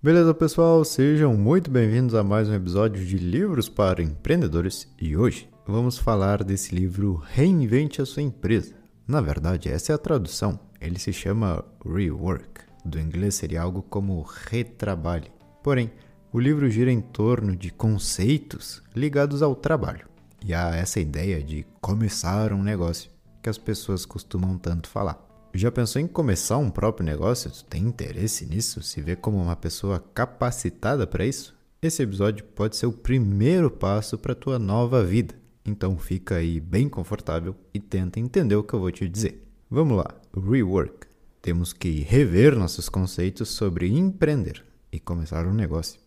Beleza, pessoal? Sejam muito bem-vindos a mais um episódio de Livros para Empreendedores e hoje vamos falar desse livro Reinvente a Sua Empresa. Na verdade, essa é a tradução. Ele se chama Rework. Do inglês seria algo como retrabalhe. Porém, o livro gira em torno de conceitos ligados ao trabalho e a essa ideia de começar um negócio que as pessoas costumam tanto falar. Já pensou em começar um próprio negócio? Tu tem interesse nisso? Se vê como uma pessoa capacitada para isso? Esse episódio pode ser o primeiro passo para tua nova vida. Então fica aí bem confortável e tenta entender o que eu vou te dizer. Vamos lá, rework. Temos que rever nossos conceitos sobre empreender e começar um negócio.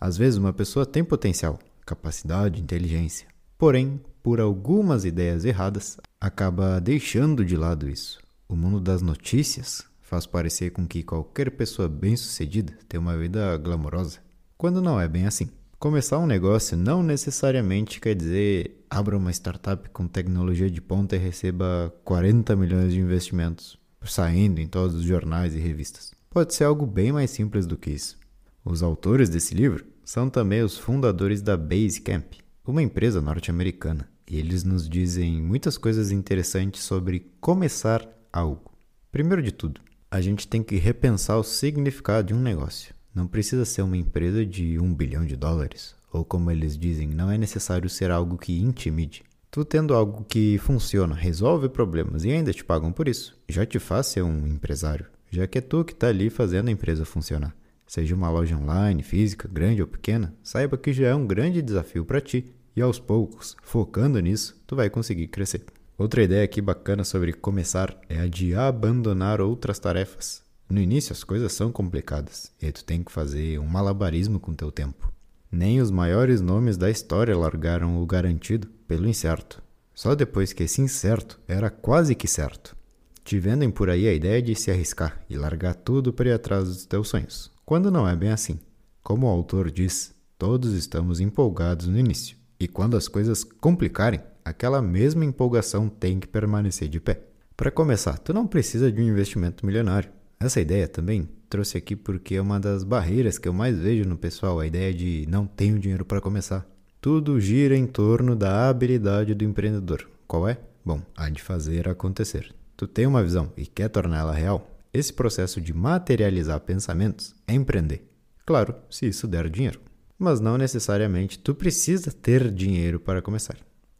Às vezes uma pessoa tem potencial, capacidade, inteligência, porém, por algumas ideias erradas, acaba deixando de lado isso o mundo das notícias faz parecer com que qualquer pessoa bem-sucedida tem uma vida glamourosa, quando não é bem assim. Começar um negócio não necessariamente quer dizer abra uma startup com tecnologia de ponta e receba 40 milhões de investimentos, saindo em todos os jornais e revistas. Pode ser algo bem mais simples do que isso. Os autores desse livro são também os fundadores da Basecamp, uma empresa norte-americana, e eles nos dizem muitas coisas interessantes sobre começar algo. Primeiro de tudo, a gente tem que repensar o significado de um negócio. Não precisa ser uma empresa de um bilhão de dólares, ou como eles dizem, não é necessário ser algo que intimide. Tu tendo algo que funciona, resolve problemas e ainda te pagam por isso, já te faz ser um empresário, já que é tu que está ali fazendo a empresa funcionar. Seja uma loja online, física, grande ou pequena, saiba que já é um grande desafio para ti e aos poucos, focando nisso, tu vai conseguir crescer. Outra ideia aqui bacana sobre começar é a de abandonar outras tarefas. No início as coisas são complicadas e tu tem que fazer um malabarismo com teu tempo. Nem os maiores nomes da história largaram o garantido pelo incerto. Só depois que esse incerto era quase que certo. Te vendem por aí a ideia de se arriscar e largar tudo para ir atrás dos teus sonhos, quando não é bem assim. Como o autor diz, todos estamos empolgados no início, e quando as coisas complicarem, aquela mesma empolgação tem que permanecer de pé. Para começar, tu não precisa de um investimento milionário. Essa ideia também trouxe aqui porque é uma das barreiras que eu mais vejo no pessoal, a ideia de não tenho dinheiro para começar. Tudo gira em torno da habilidade do empreendedor. Qual é? Bom, a de fazer acontecer. Tu tem uma visão e quer torná-la real? Esse processo de materializar pensamentos é empreender. Claro, se isso der dinheiro. Mas não necessariamente tu precisa ter dinheiro para começar.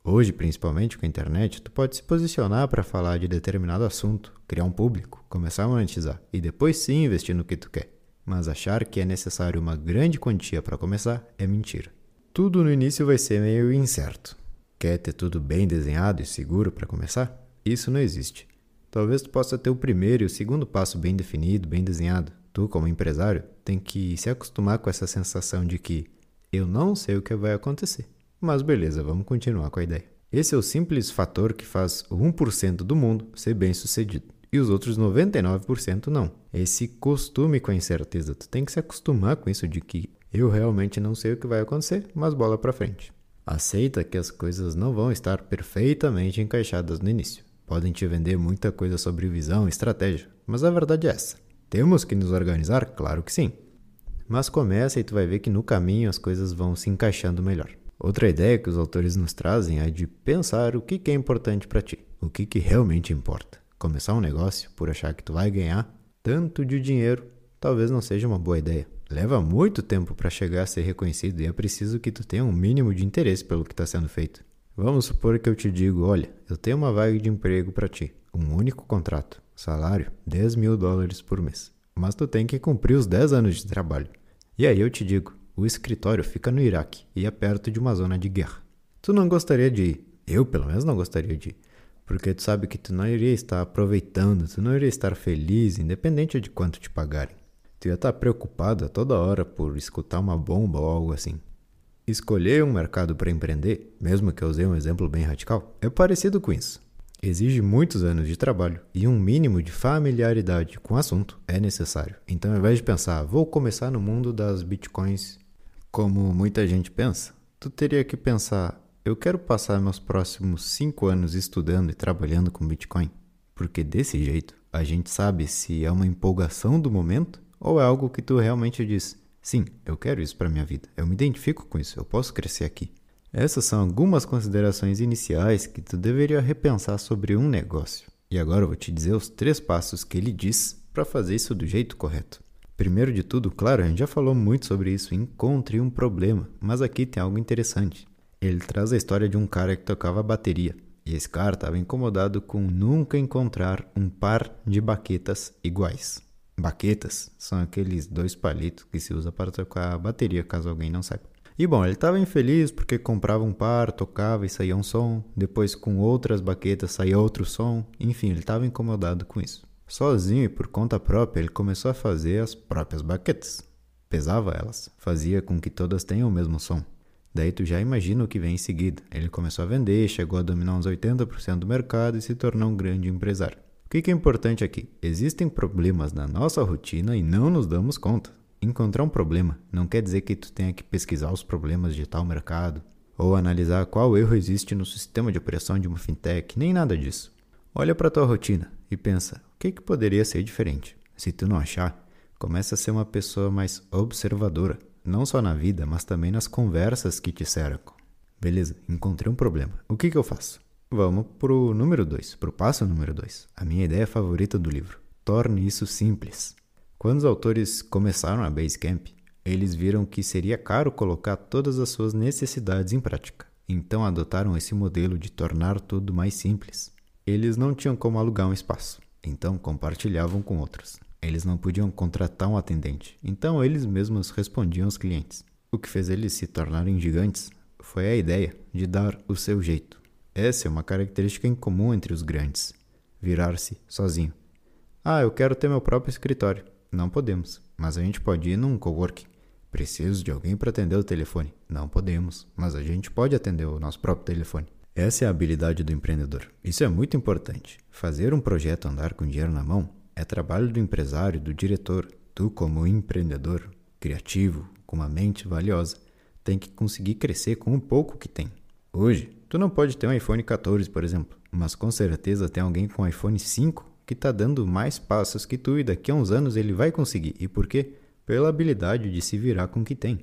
Hoje, principalmente com a internet, tu pode se posicionar para falar de determinado assunto, criar um público, começar a monetizar e depois sim investir no que tu quer. Mas achar que é necessário uma grande quantia para começar é mentira. Tudo no início vai ser meio incerto. Quer ter tudo bem desenhado e seguro para começar? Isso não existe. Talvez tu possa ter o primeiro e o segundo passo bem definido, bem desenhado. Tu, como empresário, tem que se acostumar com essa sensação de que eu não sei o que vai acontecer. Mas beleza, vamos continuar com a ideia. Esse é o simples fator que faz 1% do mundo ser bem sucedido e os outros 99% não. Esse costume com a incerteza, tu tem que se acostumar com isso de que eu realmente não sei o que vai acontecer, mas bola para frente. Aceita que as coisas não vão estar perfeitamente encaixadas no início. Podem te vender muita coisa sobre visão e estratégia, mas a verdade é essa. Temos que nos organizar? Claro que sim. Mas começa e tu vai ver que no caminho as coisas vão se encaixando melhor. Outra ideia que os autores nos trazem é de pensar o que, é importante para ti, o que, realmente importa. Começar um negócio por achar que tu vai ganhar tanto de dinheiro talvez não seja uma boa ideia. Leva muito tempo para chegar a ser reconhecido e é preciso que tu tenha um mínimo de interesse pelo que está sendo feito. Vamos supor que eu te digo, olha, eu tenho uma vaga de emprego para ti, um único contrato, salário 10 mil dólares por mês, mas tu tem que cumprir os 10 anos de trabalho. E aí eu te digo, o escritório fica no Iraque e é perto de uma zona de guerra. Tu não gostaria de ir? Eu, pelo menos, não gostaria de ir. Porque tu sabe que tu não iria estar aproveitando, tu não iria estar feliz, independente de quanto te pagarem. Tu ia estar preocupado a toda hora por escutar uma bomba ou algo assim. Escolher um mercado para empreender, mesmo que eu usei um exemplo bem radical, é parecido com isso. Exige muitos anos de trabalho e um mínimo de familiaridade com o assunto é necessário. Então, ao invés de pensar, vou começar no mundo das bitcoins como muita gente pensa, tu teria que pensar: eu quero passar meus próximos cinco anos estudando e trabalhando com Bitcoin, porque desse jeito a gente sabe se é uma empolgação do momento ou é algo que tu realmente diz: Sim, eu quero isso para minha vida. Eu me identifico com isso. Eu posso crescer aqui. Essas são algumas considerações iniciais que tu deveria repensar sobre um negócio. E agora eu vou te dizer os três passos que ele diz para fazer isso do jeito correto. Primeiro de tudo, claro, a gente já falou muito sobre isso, encontre um problema, mas aqui tem algo interessante. Ele traz a história de um cara que tocava bateria, e esse cara estava incomodado com nunca encontrar um par de baquetas iguais. Baquetas são aqueles dois palitos que se usa para tocar bateria, caso alguém não saiba. E bom, ele estava infeliz porque comprava um par, tocava e saía um som, depois com outras baquetas saía outro som, enfim, ele estava incomodado com isso. Sozinho e por conta própria, ele começou a fazer as próprias baquetas. Pesava elas, fazia com que todas tenham o mesmo som. Daí tu já imagina o que vem em seguida. Ele começou a vender, chegou a dominar uns 80% do mercado e se tornou um grande empresário. O que é importante aqui? Existem problemas na nossa rotina e não nos damos conta. Encontrar um problema não quer dizer que tu tenha que pesquisar os problemas de tal mercado ou analisar qual erro existe no sistema de operação de uma fintech, nem nada disso. Olha para tua rotina e pensa, o que, que poderia ser diferente? Se tu não achar, começa a ser uma pessoa mais observadora, não só na vida, mas também nas conversas que te cercam. Beleza, encontrei um problema. O que, que eu faço? Vamos pro número 2, pro passo número 2. A minha ideia favorita do livro. Torne isso simples. Quando os autores começaram a Basecamp, eles viram que seria caro colocar todas as suas necessidades em prática. Então adotaram esse modelo de tornar tudo mais simples. Eles não tinham como alugar um espaço, então compartilhavam com outros. Eles não podiam contratar um atendente, então eles mesmos respondiam aos clientes. O que fez eles se tornarem gigantes foi a ideia de dar o seu jeito. Essa é uma característica incomum entre os grandes: virar-se sozinho. Ah, eu quero ter meu próprio escritório. Não podemos, mas a gente pode ir num coworking. Preciso de alguém para atender o telefone. Não podemos, mas a gente pode atender o nosso próprio telefone. Essa é a habilidade do empreendedor. Isso é muito importante. Fazer um projeto andar com dinheiro na mão é trabalho do empresário, do diretor. Tu, como empreendedor, criativo, com uma mente valiosa, tem que conseguir crescer com o pouco que tem. Hoje, tu não pode ter um iPhone 14, por exemplo, mas com certeza tem alguém com um iPhone 5 que está dando mais passos que tu e daqui a uns anos ele vai conseguir. E por quê? Pela habilidade de se virar com o que tem.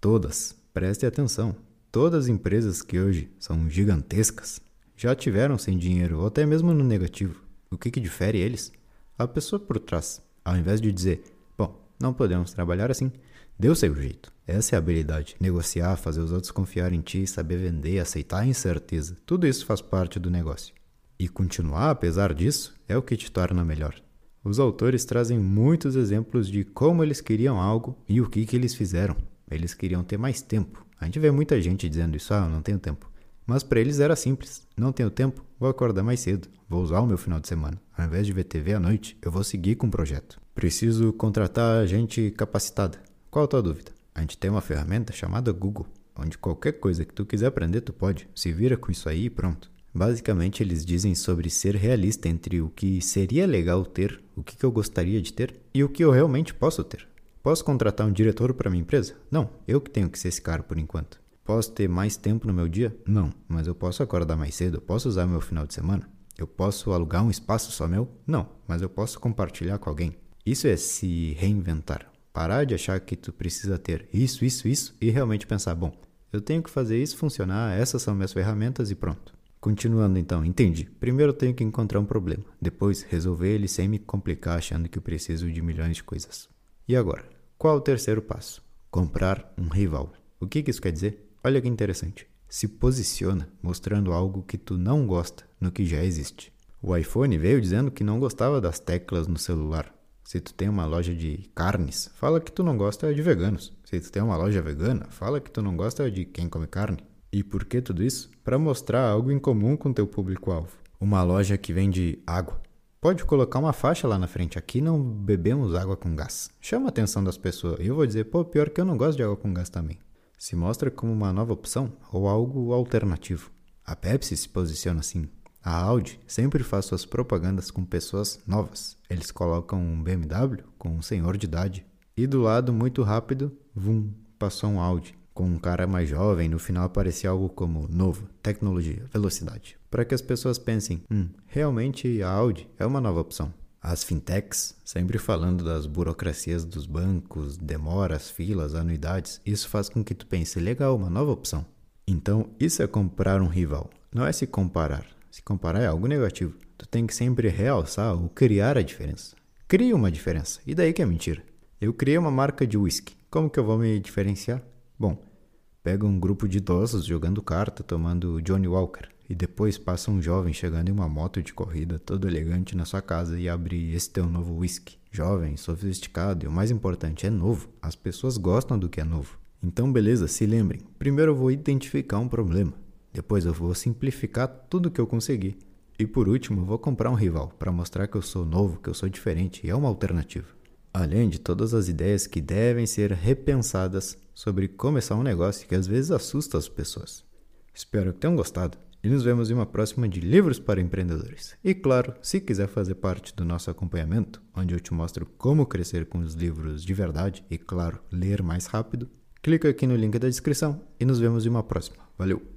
Todas, preste atenção, todas as empresas que hoje são gigantescas já tiveram sem dinheiro ou até mesmo no negativo. O que, que difere eles? A pessoa por trás, ao invés de dizer, bom, não podemos trabalhar assim, deu seu jeito. Essa é a habilidade. Negociar, fazer os outros confiar em ti, saber vender, aceitar a incerteza. Tudo isso faz parte do negócio. E continuar apesar disso é o que te torna melhor. Os autores trazem muitos exemplos de como eles queriam algo e o que, que eles fizeram. Eles queriam ter mais tempo. A gente vê muita gente dizendo isso, ah, eu não tenho tempo. Mas para eles era simples. Não tenho tempo, vou acordar mais cedo. Vou usar o meu final de semana. Ao invés de ver TV à noite, eu vou seguir com o projeto. Preciso contratar gente capacitada. Qual a tua dúvida? A gente tem uma ferramenta chamada Google, onde qualquer coisa que tu quiser aprender, tu pode. Se vira com isso aí e pronto. Basicamente, eles dizem sobre ser realista entre o que seria legal ter, o que, eu gostaria de ter e o que eu realmente posso ter. Posso contratar um diretor para minha empresa? Não, eu que tenho que ser esse cara por enquanto. Posso ter mais tempo no meu dia? Não, mas eu posso acordar mais cedo, posso usar meu final de semana. Eu posso alugar um espaço só meu? Não, mas eu posso compartilhar com alguém. Isso é se reinventar. Parar de achar que tu precisa ter isso, isso, isso e realmente pensar, bom, eu tenho que fazer isso funcionar, essas são minhas ferramentas e pronto. Continuando então, entendi. Primeiro eu tenho que encontrar um problema, depois resolver ele sem me complicar achando que eu preciso de milhões de coisas. E agora, qual o terceiro passo? Comprar um rival. O que, que isso quer dizer? Olha que interessante. Se posiciona mostrando algo que tu não gosta no que já existe. O iPhone veio dizendo que não gostava das teclas no celular. Se tu tem uma loja de carnes, fala que tu não gosta de veganos. Se tu tem uma loja vegana, fala que tu não gosta de quem come carne. E por que tudo isso? Para mostrar algo em comum com teu público-alvo. Uma loja que vende água. Pode colocar uma faixa lá na frente. Aqui não bebemos água com gás. Chama a atenção das pessoas. E eu vou dizer, pô, pior que eu não gosto de água com gás também. Se mostra como uma nova opção ou algo alternativo. A Pepsi se posiciona assim. A Audi sempre faz suas propagandas com pessoas novas. Eles colocam um BMW com um senhor de idade. E do lado, muito rápido, vum, passou um Audi com um cara mais jovem, no final aparecia algo como novo, tecnologia, velocidade, para que as pessoas pensem, hum, realmente a Audi é uma nova opção. As fintechs, sempre falando das burocracias dos bancos, demoras, filas, anuidades, isso faz com que tu pense, legal, uma nova opção. Então, isso é comprar um rival, não é se comparar. Se comparar é algo negativo. Tu tem que sempre realçar ou criar a diferença. Cria uma diferença, e daí que é mentira. Eu criei uma marca de whisky. Como que eu vou me diferenciar? Bom, pega um grupo de idosos jogando carta, tomando Johnny Walker, e depois passa um jovem chegando em uma moto de corrida, todo elegante na sua casa e abre esse teu novo whisky. Jovem, sofisticado e o mais importante, é novo. As pessoas gostam do que é novo. Então, beleza, se lembrem. Primeiro eu vou identificar um problema. Depois eu vou simplificar tudo que eu consegui. E por último, eu vou comprar um rival para mostrar que eu sou novo, que eu sou diferente e é uma alternativa além de todas as ideias que devem ser repensadas sobre começar um negócio que às vezes assusta as pessoas. Espero que tenham gostado e nos vemos em uma próxima de Livros para Empreendedores. E claro, se quiser fazer parte do nosso acompanhamento, onde eu te mostro como crescer com os livros de verdade e, claro, ler mais rápido, clica aqui no link da descrição e nos vemos em uma próxima. Valeu!